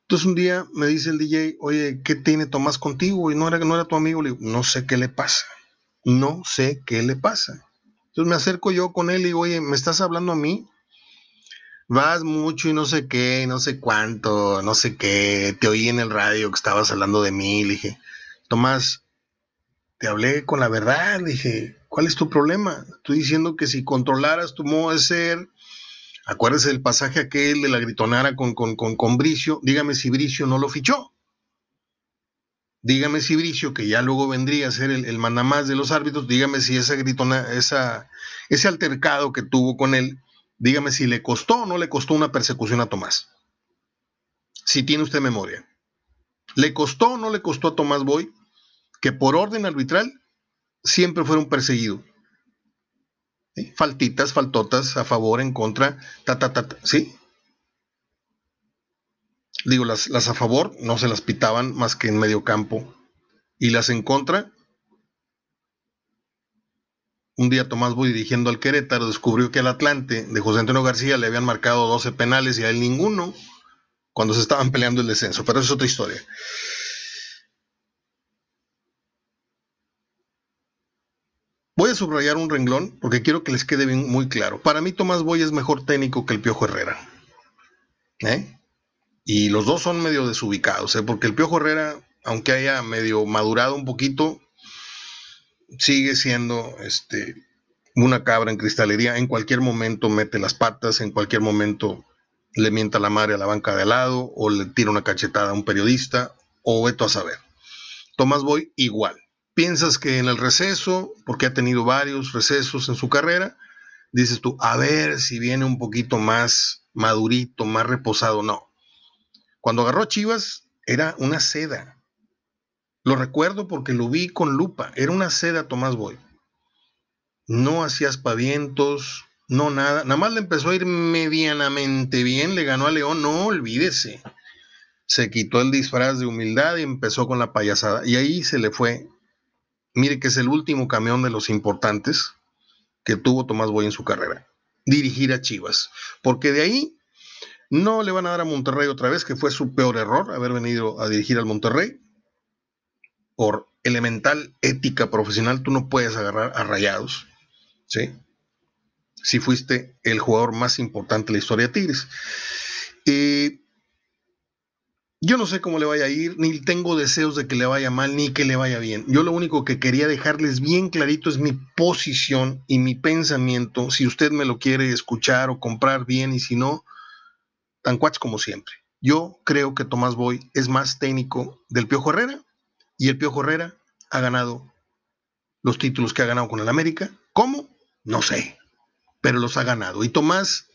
Entonces un día me dice el DJ, oye, ¿qué tiene Tomás contigo? Y no era, no era tu amigo. Le digo, no sé qué le pasa. No sé qué le pasa. Entonces me acerco yo con él y digo, oye, ¿me estás hablando a mí? Vas mucho y no sé qué, no sé cuánto, no sé qué. Te oí en el radio que estabas hablando de mí. Le dije, Tomás, te hablé con la verdad, dije, ¿cuál es tu problema? Estoy diciendo que si controlaras tu modo de ser, acuérdese del pasaje aquel de la gritonara con, con, con, Bricio, dígame si Bricio no lo fichó. Dígame si Bricio, que ya luego vendría a ser el, el de los árbitros, dígame si esa gritona, esa, ese altercado que tuvo con él, dígame si le costó o no le costó una persecución a Tomás. Si tiene usted memoria. ¿Le costó o no le costó a Tomás Boy que por orden arbitral siempre fueron Faltitas, faltotas, a favor, en contra, ta, ta, ta, ¿sí? Digo, las, las a favor no se las pitaban más que en medio campo. Y las en contra, un día Tomás Boy dirigiendo al Querétaro descubrió que al Atlante de José Antonio García le habían marcado 12 penales y a él ninguno cuando se estaban peleando el descenso, pero es otra historia. Subrayar un renglón porque quiero que les quede bien, muy claro. Para mí Tomás Boy es mejor técnico que el Piojo Herrera. ¿eh? Y los dos son medio desubicados, ¿eh? porque el Piojo Herrera, aunque haya medio madurado un poquito, sigue siendo este, una cabra en cristalería. En cualquier momento mete las patas, en cualquier momento le mienta la madre a la banca de al lado, o le tira una cachetada a un periodista, o veto a saber. Tomás Boy igual piensas que en el receso, porque ha tenido varios recesos en su carrera, dices tú, a ver si viene un poquito más madurito, más reposado. No. Cuando agarró Chivas, era una seda. Lo recuerdo porque lo vi con lupa. Era una seda Tomás Boy. No hacía aspavientos, no nada. Nada más le empezó a ir medianamente bien. Le ganó a León, no olvídese. Se quitó el disfraz de humildad y empezó con la payasada. Y ahí se le fue mire que es el último camión de los importantes que tuvo Tomás Boy en su carrera, dirigir a Chivas, porque de ahí no le van a dar a Monterrey otra vez, que fue su peor error haber venido a dirigir al Monterrey. Por elemental ética profesional, tú no puedes agarrar a rayados, ¿sí? Si fuiste el jugador más importante de la historia de Tigres. Eh, yo no sé cómo le vaya a ir, ni tengo deseos de que le vaya mal, ni que le vaya bien. Yo lo único que quería dejarles bien clarito es mi posición y mi pensamiento. Si usted me lo quiere escuchar o comprar bien y si no, tan cuates como siempre. Yo creo que Tomás Boy es más técnico del Piojo Herrera y el Piojo Herrera ha ganado los títulos que ha ganado con el América. ¿Cómo? No sé, pero los ha ganado. Y Tomás,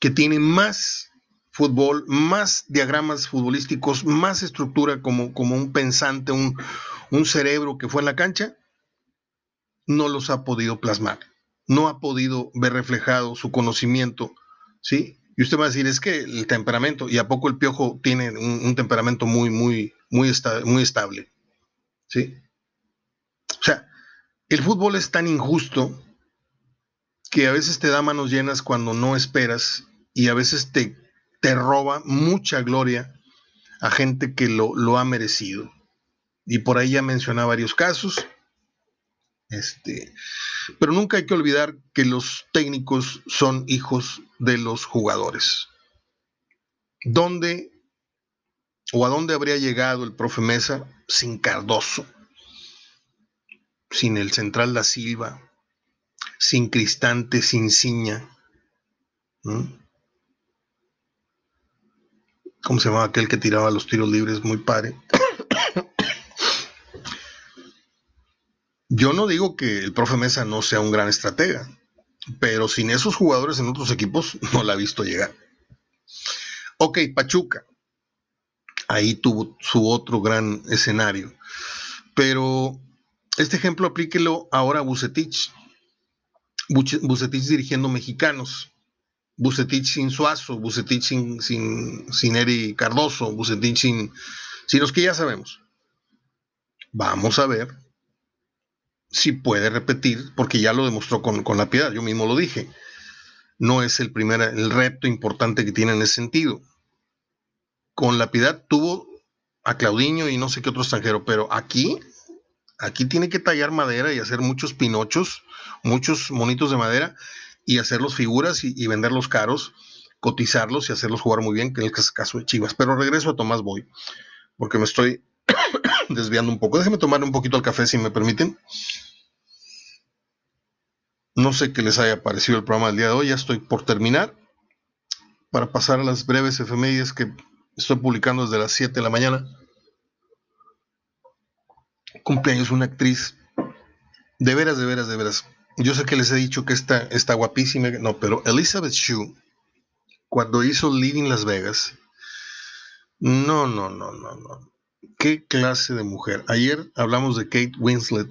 que tiene más fútbol, más diagramas futbolísticos, más estructura como, como un pensante, un, un cerebro que fue en la cancha, no los ha podido plasmar, no ha podido ver reflejado su conocimiento, ¿sí? Y usted va a decir, es que el temperamento, y a poco el piojo tiene un, temperamento muy, muy, muy, muy estable, ¿sí? O sea, el fútbol es tan injusto que a veces te da manos llenas cuando no esperas y a veces te te roba mucha gloria a gente que lo, ha merecido. Y por ahí ya mencioné varios casos. Este, pero nunca hay que olvidar que los técnicos son hijos de los jugadores. ¿Dónde o a dónde habría llegado el profe Mesa sin Cardoso, sin el central da Silva, sin Cristante, sin Ciña? ¿Cómo se llamaba aquel que tiraba los tiros libres? Muy padre. Yo no digo que el profe Mesa no sea un gran estratega, pero sin esos jugadores en otros equipos no la ha visto llegar. Ok, Pachuca. Ahí tuvo su otro gran escenario. Pero este ejemplo aplíquelo ahora a Bucetich. Bucetich dirigiendo mexicanos. Bucetich sin Suazo, Bucetich sin, sin, sin Eri Cardoso, Bucetich sin, sin los que ya sabemos. Vamos a ver si puede repetir, porque ya lo demostró con, la piedad, yo mismo lo dije. No es el primer, el reto importante que tiene en ese sentido. Con la piedad tuvo a Claudiño y no sé qué otro extranjero, pero aquí, aquí tiene que tallar madera y hacer muchos pinochos, muchos monitos de madera y hacerlos figuras y, venderlos caros, cotizarlos y hacerlos jugar muy bien, que es el caso de Chivas. Pero regreso a Tomás Boy, porque me estoy, <coughs> desviando un poco. Déjenme tomar un poquito el café si me permiten. No sé qué les haya parecido el programa del día de hoy. Ya estoy por terminar. Para pasar a las breves efemérides que estoy publicando desde las 7 de la mañana. Cumpleaños una actriz. De veras, de veras, de veras. Yo sé que les he dicho que está, está guapísima. No, pero Elizabeth Shue, cuando hizo Living Las Vegas. No, no, no, no, no. Qué clase de mujer. Ayer hablamos de Kate Winslet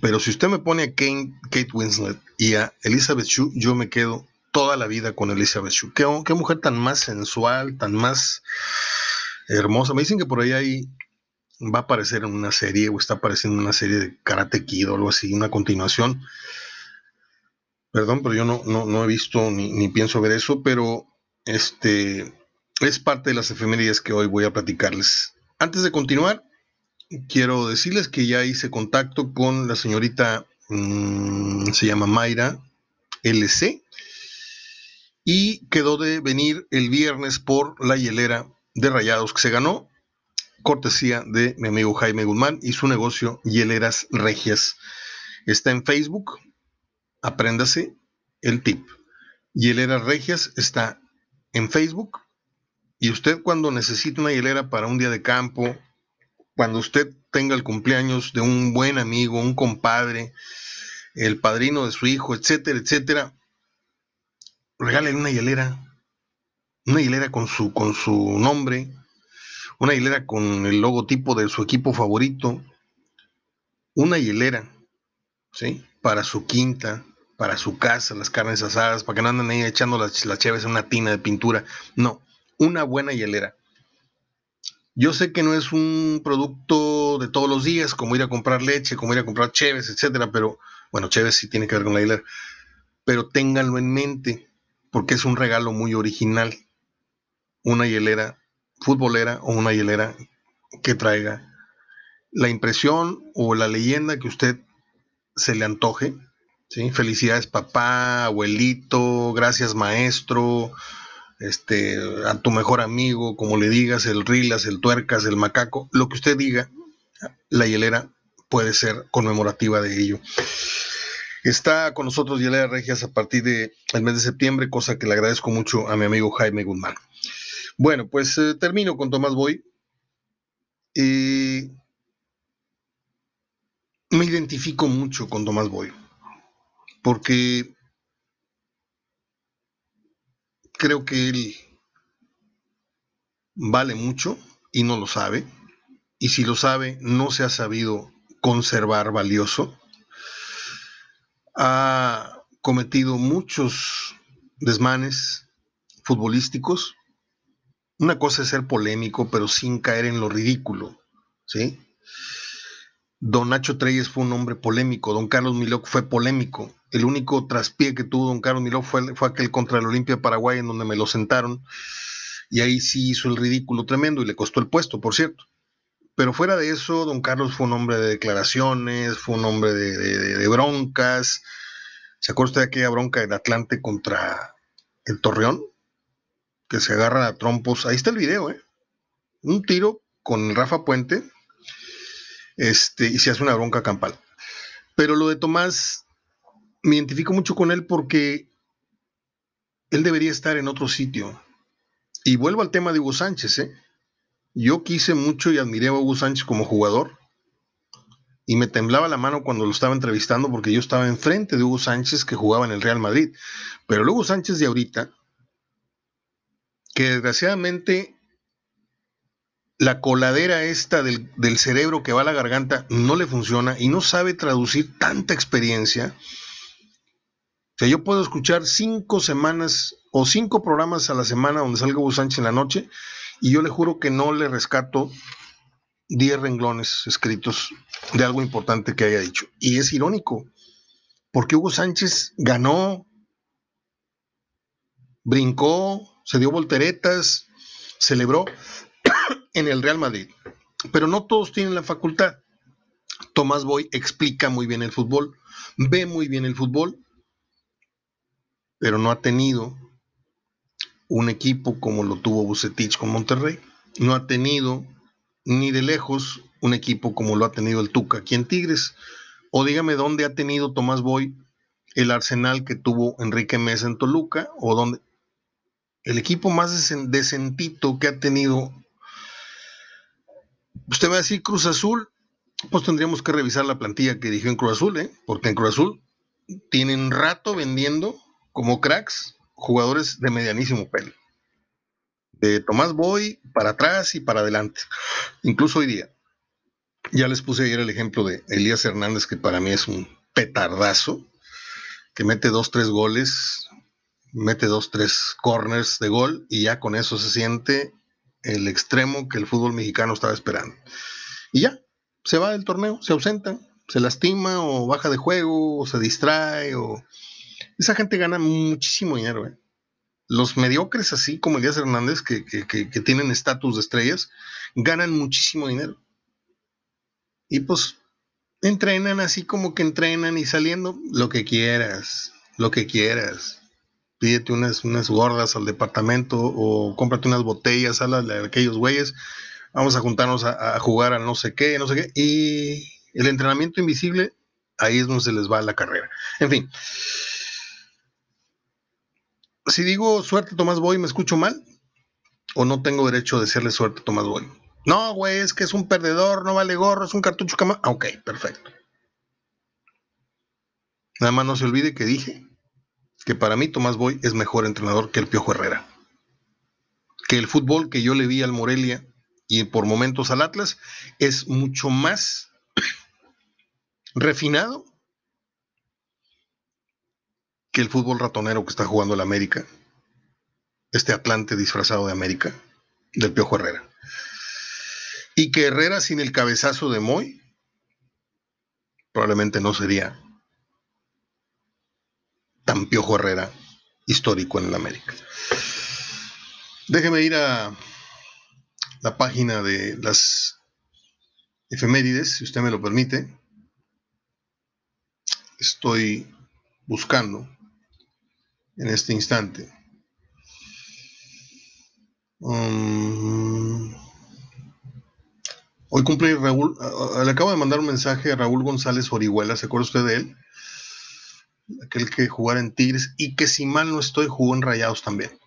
pero si usted me pone a Kate, Winslet y a Elizabeth Shue, yo me quedo toda la vida con Elizabeth Shue. Qué, mujer tan más sensual, tan más hermosa. Me dicen que por ahí, va a aparecer en una serie o está apareciendo en una serie de Karate Kid o algo así, una continuación. Perdón, pero yo no, no, he visto ni, ni, pienso ver eso, pero este es parte de las efemérides que hoy voy a platicarles. Antes de continuar, quiero decirles que ya hice contacto con la señorita, mm, se llama Mayra LC, y quedó de venir el viernes por la hielera de rayados que se ganó, cortesía de mi amigo Jaime Guzmán y su negocio Hieleras Regias. Está en Facebook, apréndase el tip. Hieleras Regias está en Facebook y usted cuando necesite una hielera para un día de campo, cuando usted tenga el cumpleaños de un buen amigo, un compadre, el padrino de su hijo, etcétera, etcétera, regálele una hielera, una hielera con su, con su nombre, una hielera con el logotipo de su equipo favorito, una hielera, ¿sí? Para su quinta, para su casa, las carnes asadas, para que no anden ahí echando las, las cheves en una tina de pintura. No, una buena hielera. Yo sé que no es un producto de todos los días, como ir a comprar leche, como ir a comprar cheves, etcétera, pero bueno, cheves sí tiene que ver con la hilera, pero ténganlo en mente, porque es un regalo muy original. Una hielera futbolera o una hielera que traiga la impresión o la leyenda que usted se le antoje. ¿Sí? Felicidades papá, abuelito, gracias maestro, este, a tu mejor amigo, como le digas, el rilas, el tuercas, el macaco, lo que usted diga, la hielera puede ser conmemorativa de ello. Está con nosotros Hielera Regias a partir del mes de septiembre, cosa que le agradezco mucho a mi amigo Jaime Guzmán. Bueno, pues eh, termino con Tomás Boy. me identifico mucho con Tomás Boy, porque creo que él vale mucho y no lo sabe. Y si lo sabe, no se ha sabido conservar valioso. Ha cometido muchos desmanes futbolísticos. Una cosa es ser polémico, pero sin caer en lo ridículo. ¿sí? Don Nacho Treyes fue un hombre polémico, don Carlos Miloc fue polémico. El único traspié que tuvo don Carlos Miloc fue, fue aquel contra el Olimpia Paraguay en donde me lo sentaron y ahí sí hizo el ridículo tremendo y le costó el puesto, por cierto. Pero fuera de eso, don Carlos fue un hombre de declaraciones, fue un hombre de, broncas. ¿Se acuerda usted de aquella bronca del Atlante contra el Torreón? Que se agarra a trompos. Ahí está el video, ¿eh? Un tiro con Rafa Puente este, y se hace una bronca campal. Pero lo de Tomás, me identifico mucho con él porque él debería estar en otro sitio. Y vuelvo al tema de Hugo Sánchez. ¿eh? Yo quise mucho y admiré a Hugo Sánchez como jugador. Y me temblaba la mano cuando lo estaba entrevistando porque yo estaba enfrente de Hugo Sánchez que jugaba en el Real Madrid. Pero Hugo Sánchez de ahorita, que desgraciadamente la coladera esta del, cerebro que va a la garganta no le funciona y no sabe traducir tanta experiencia. Sea, yo puedo escuchar cinco semanas o cinco programas a la semana donde salga Hugo Sánchez en la noche y yo le juro que no le rescato diez renglones escritos de algo importante que haya dicho. Y es irónico, porque Hugo Sánchez ganó, brincó, se dio volteretas, celebró, <coughs> en el Real Madrid. Pero no todos tienen la facultad. Tomás Boy explica muy bien el fútbol, ve muy bien el fútbol, pero no ha tenido un equipo como lo tuvo Bucetich con Monterrey. No ha tenido ni de lejos un equipo como lo ha tenido el Tuca aquí en Tigres. O dígame dónde ha tenido Tomás Boy el arsenal que tuvo Enrique Mesa en Toluca, o dónde el equipo más decentito que ha tenido. Usted va a decir Cruz Azul, pues tendríamos que revisar la plantilla que dirigió en Cruz Azul, ¿eh? porque en Cruz Azul tienen rato vendiendo como cracks jugadores de medianísimo pelo. De Tomás Boy para atrás y para adelante. Incluso hoy día. Ya les puse ayer el ejemplo de Elías Hernández, que para mí es un petardazo, que mete dos, tres goles, mete dos, tres corners de gol y ya con eso se siente el extremo que el fútbol mexicano estaba esperando. Y ya, se va del torneo, se ausenta, se lastima o baja de juego o se distrae o... Esa gente gana muchísimo dinero. ¿eh? Los mediocres así como Elías Hernández, que, que tienen estatus de estrellas, ganan muchísimo dinero. Y pues entrenan así como que entrenan y saliendo lo que quieras, lo que quieras. Pídete unas, unas gordas al departamento o cómprate unas botellas a, de aquellos güeyes. Vamos a juntarnos a, jugar a no sé qué, no sé qué. Y el entrenamiento invisible, ahí es donde se les va la carrera. En fin. Si digo suerte Tomás Boy, ¿me escucho mal? ¿O no tengo derecho a decirle suerte Tomás Boy? No, güey, es que es un perdedor, no vale gorro, es un cartucho cama. Ah, ok, perfecto. Nada más no se olvide que dije que para mí Tomás Boy es mejor entrenador que el Piojo Herrera. Que el fútbol que yo le vi al Morelia y por momentos al Atlas es mucho más <clears throat> refinado que el fútbol ratonero que está jugando el América. Este Atlante disfrazado de América, del Piojo Herrera. Y que Herrera sin el cabezazo de Moy probablemente no sería tan Piojo Herrera histórico en el América. Déjeme ir a la página de las efemérides, si usted me lo permite. Estoy buscando en este instante. Um, Hoy cumple Raúl, le acabo de mandar un mensaje a Raúl González Orihuela, ¿se acuerda usted de él? Aquel que jugara en Tigres y que si mal no estoy jugó en Rayados también.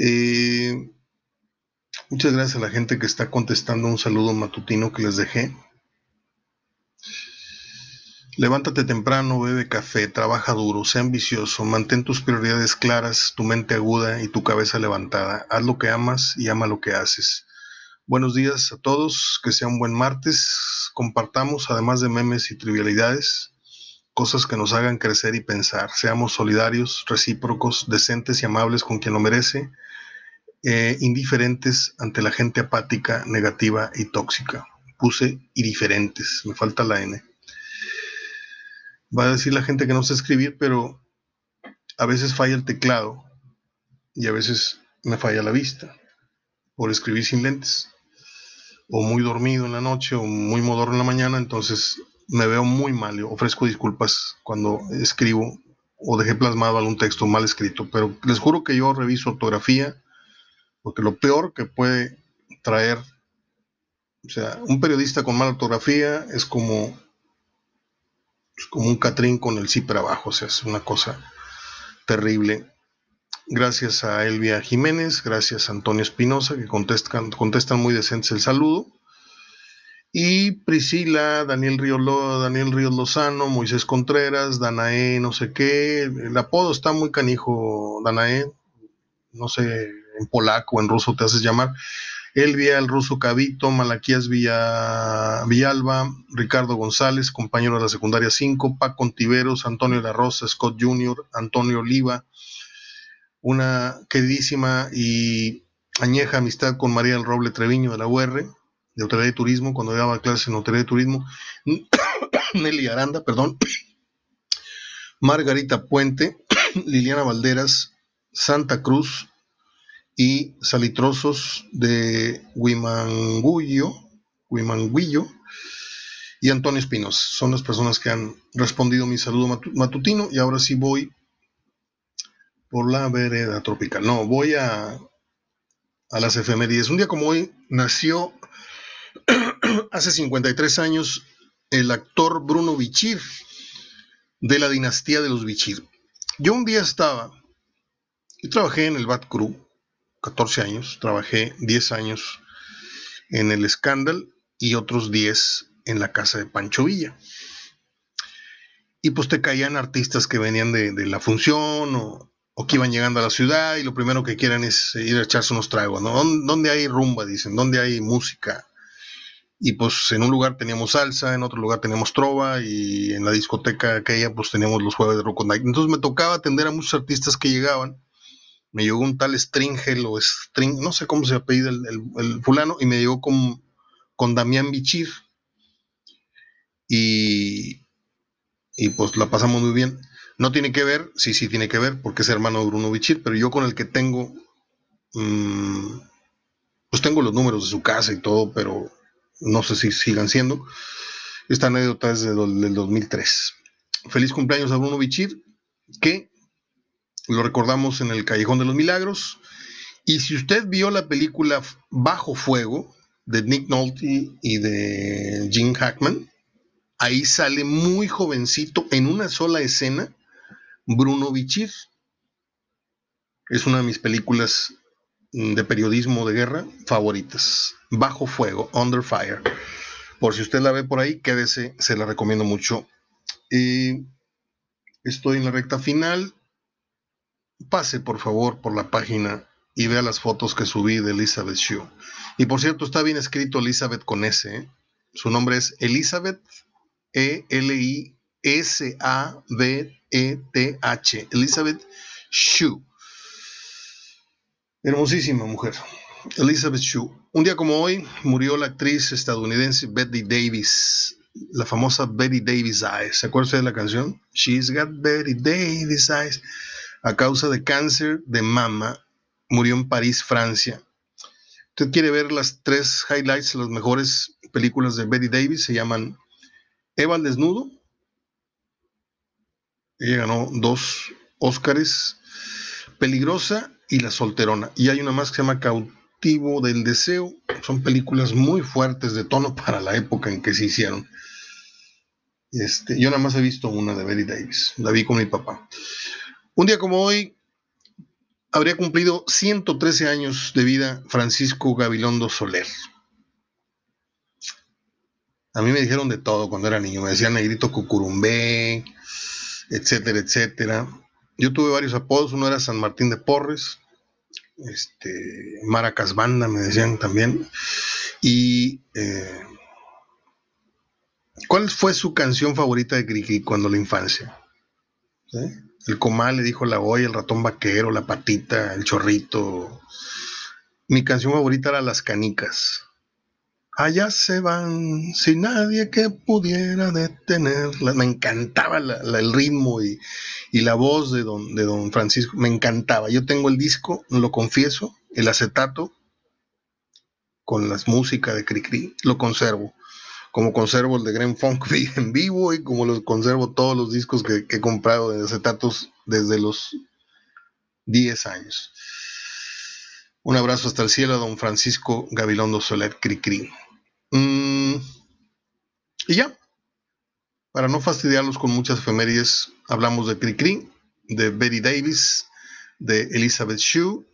Eh, muchas gracias a la gente que está contestando un saludo matutino que les dejé. Levántate temprano, bebe café, trabaja duro, sea ambicioso, mantén tus prioridades claras, tu mente aguda y tu cabeza levantada. Haz lo que amas y ama lo que haces. Buenos días a todos, que sea un buen martes. Compartamos, además de memes y trivialidades, cosas que nos hagan crecer y pensar. Seamos solidarios, recíprocos, decentes y amables con quien lo merece, eh, indiferentes ante la gente apática, negativa y tóxica. Puse indiferentes, me falta la N. Va a decir la gente que no sé escribir, pero a veces falla el teclado y a veces me falla la vista por escribir sin lentes o muy dormido en la noche o muy modorro en la mañana, entonces me veo muy mal. Yo ofrezco disculpas cuando escribo o dejé plasmado algún texto mal escrito, pero les juro que yo reviso ortografía, porque lo peor que puede traer, o sea, un periodista con mala ortografía es como, como un catrín con el zipper abajo, o sea, es una cosa terrible. Gracias a Elvia Jiménez, gracias a Antonio Espinosa, que contestan, contestan muy decentes el saludo. Y Priscila, Daniel Ríos, Daniel Ríos Lozano, Moisés Contreras, Danae, no sé qué. El apodo está muy canijo, Danae. No sé, en polaco, en ruso te haces llamar. Elvia, el ruso Cabito, Malaquías Villa, Villalba, Ricardo González, compañero de la secundaria 5, Paco Ontiveros, Antonio La Rosa, Scott Jr., Antonio Oliva, una queridísima y añeja amistad con María del Roble Treviño de la UR, de Hotelería de Turismo, cuando daba clases en Hotelería de Turismo, <coughs> Nelly Aranda, perdón, <coughs> Margarita Puente, <coughs> Liliana Valderas, Santa Cruz y Salitrosos de Huimanguillo, Huimanguillo y Antonio Espinos. Son las personas que han respondido mi saludo matutino y ahora sí voy por la vereda tropical. No, voy a, a las efemérides. Un día como hoy nació <clears throat> hace 53 años el actor Bruno Bichir de la dinastía de los Bichir. Yo un día estaba, y trabajé en el Bat Crew, 14 años, trabajé 10 años en el Scandal y otros 10 en la casa de Pancho Villa. Y pues te caían artistas que venían de, la función o, que iban llegando a la ciudad y lo primero que quieren es ir a echarse unos tragos, ¿no? ¿Dónde hay rumba? Dicen, ¿dónde hay música? Y pues en un lugar teníamos salsa, en otro lugar teníamos trova y en la discoteca aquella pues teníamos los jueves de rock night. Entonces me tocaba atender a muchos artistas que llegaban. Me llegó un tal Stringel o String, no sé cómo se apellida el, el, fulano, y me llegó con, con Damián Bichir. Y, y pues la pasamos muy bien. No tiene que ver, sí, sí tiene que ver, porque es hermano de Bruno Bichir, pero yo con el que tengo, mmm, pues tengo los números de su casa y todo, pero no sé si sigan siendo. Esta anécdota es del 2003. Feliz cumpleaños a Bruno Bichir, que lo recordamos en el Callejón de los Milagros. Y si usted vio la película Bajo Fuego de Nick Nolte y de Jim Hackman, ahí sale muy jovencito en una sola escena Bruno Bichir. Es una de mis películas de periodismo de guerra favoritas. Bajo fuego, Under Fire. Por si usted la ve por ahí, quédese, se la recomiendo mucho. estoy en la recta final. Pase por favor por la página y vea las fotos que subí de Elizabeth Shue. Y por cierto, está bien escrito Elizabeth con S. ¿eh? Su nombre es Elizabeth E-L-I-S-A-B-E-T-H. Elizabeth Shue. Hermosísima mujer. Elizabeth Shue. Un día como hoy murió la actriz estadounidense Betty Davis, la famosa Betty Davis Eyes. ¿Se acuerda de la canción? She's got Betty Davis Eyes. A causa de cáncer de mama, murió en París, Francia. Usted quiere ver las tres highlights, las mejores películas de Betty Davis, se llaman Eva al desnudo. Ella ganó dos Óscares. Peligrosa y La Solterona. Y hay una más que se llama Cautivo del Deseo. Son películas muy fuertes de tono para la época en que se hicieron. Este, yo nada más he visto una de Betty Davis. La vi con mi papá. Un día como hoy, habría cumplido 113 años de vida Francisco Gabilondo Soler. A mí me dijeron de todo cuando era niño. Me decían Negrito Cucurumbé, etcétera, etcétera. Yo tuve varios apodos. Uno era San Martín de Porres, este, Maracas Banda, me decían también. Y eh, ¿cuál fue su canción favorita de Cricri cuando la infancia? El comal le dijo la olla, el ratón vaquero, la patita, el chorrito. Mi canción favorita era Las Canicas. Allá se van sin nadie que pudiera detenerla. Me encantaba el ritmo y, la voz de don, de don Francisco. Me encantaba. Yo tengo el disco, lo confieso, el acetato con las músicas de Cricri. Lo conservo. Como conservo el de Grand Funk <laughs> en vivo y como los conservo todos los discos que, que he comprado de acetatos desde los 10 años. Un abrazo hasta el cielo a don Francisco Gabilondo Soler Cricri. Mm, y ya, para no fastidiarlos con muchas efemérides, hablamos de Cricri, de Betty Davis, de Elizabeth Shue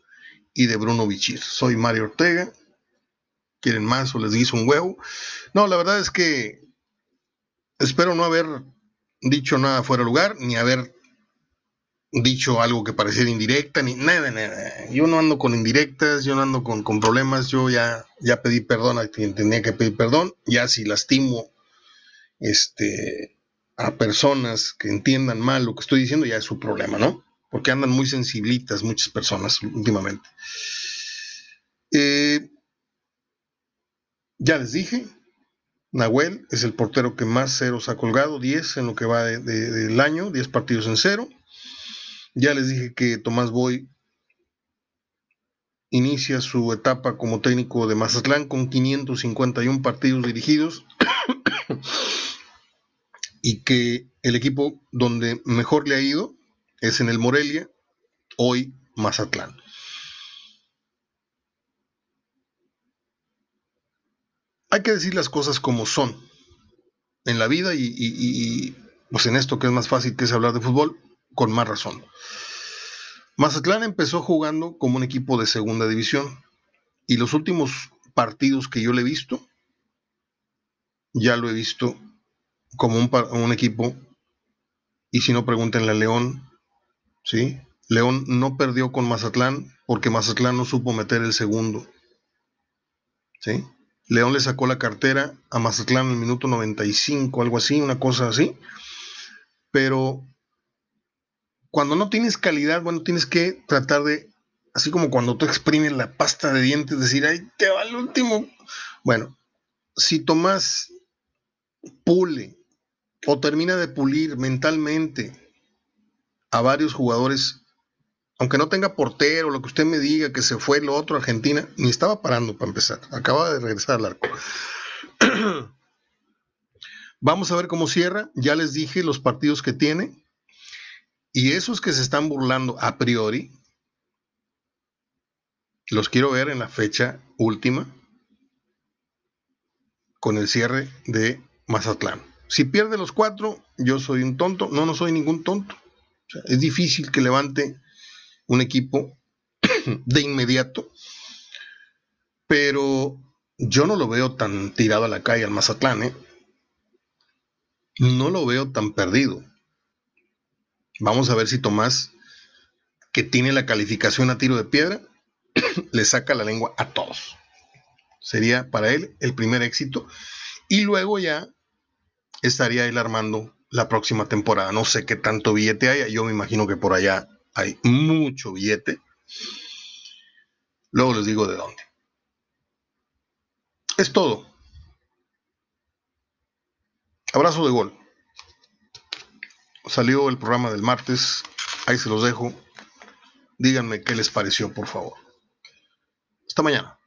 y de Bruno Bichir. Soy Mario Ortega. ¿Quieren más o les guiso un huevo? No, la verdad es que espero no haber dicho nada fuera de lugar, ni haber dicho algo que pareciera indirecta, ni nada, nada. Yo no ando con indirectas, yo no ando con, problemas, yo ya, ya pedí perdón a quien tenía que pedir perdón, ya si lastimo este, a personas que entiendan mal lo que estoy diciendo, ya es su problema, ¿no? Porque andan muy sensiblitas muchas personas últimamente. Eh, ya les dije, Nahuel es el portero que más ceros ha colgado, 10 en lo que va del año, 10 partidos en cero. Ya les dije que Tomás Boy inicia su etapa como técnico de Mazatlán con 551 partidos dirigidos <coughs> y que el equipo donde mejor le ha ido es en el Morelia, hoy Mazatlán. Hay que decir las cosas como son en la vida y, pues en esto que es más fácil que es hablar de fútbol, con más razón. Mazatlán empezó jugando como un equipo de segunda división y los últimos partidos que yo le he visto, ya lo he visto como un, un equipo, y si no pregúntenle a León, ¿sí? León no perdió con Mazatlán porque Mazatlán no supo meter el segundo. ¿Sí? León le sacó la cartera a Mazatlán en el minuto 95, algo así, una cosa así. Pero cuando no tienes calidad, bueno, tienes que tratar de, así como cuando tú exprimes la pasta de dientes, decir, ay, te va el último. Bueno, si Tomás pule o termina de pulir mentalmente a varios jugadores, aunque no tenga portero, lo que usted me diga que se fue lo otro Argentina, ni estaba parando para empezar, acaba de regresar al arco. <clears throat> Vamos a ver cómo cierra, ya les dije los partidos que tiene, y esos que se están burlando a priori, los quiero ver en la fecha última con el cierre de Mazatlán. Si pierde los cuatro, yo soy un tonto. No, no soy ningún tonto. es difícil que levante un equipo <clears throat> de inmediato, pero yo no lo veo tan tirado a la calle al Mazatlán, ¿eh? No lo veo tan perdido. Vamos a ver si Tomás, que tiene la calificación a tiro de piedra, <clears throat> le saca la lengua a todos. Sería para él el primer éxito. Y luego ya estaría él armando la próxima temporada. No sé qué tanto billete haya. Yo me imagino que por allá hay mucho billete. Luego les digo de dónde. Es todo. Abrazo de gol. Salió el programa del martes. Ahí se los dejo. Díganme qué les pareció, por favor. Hasta mañana.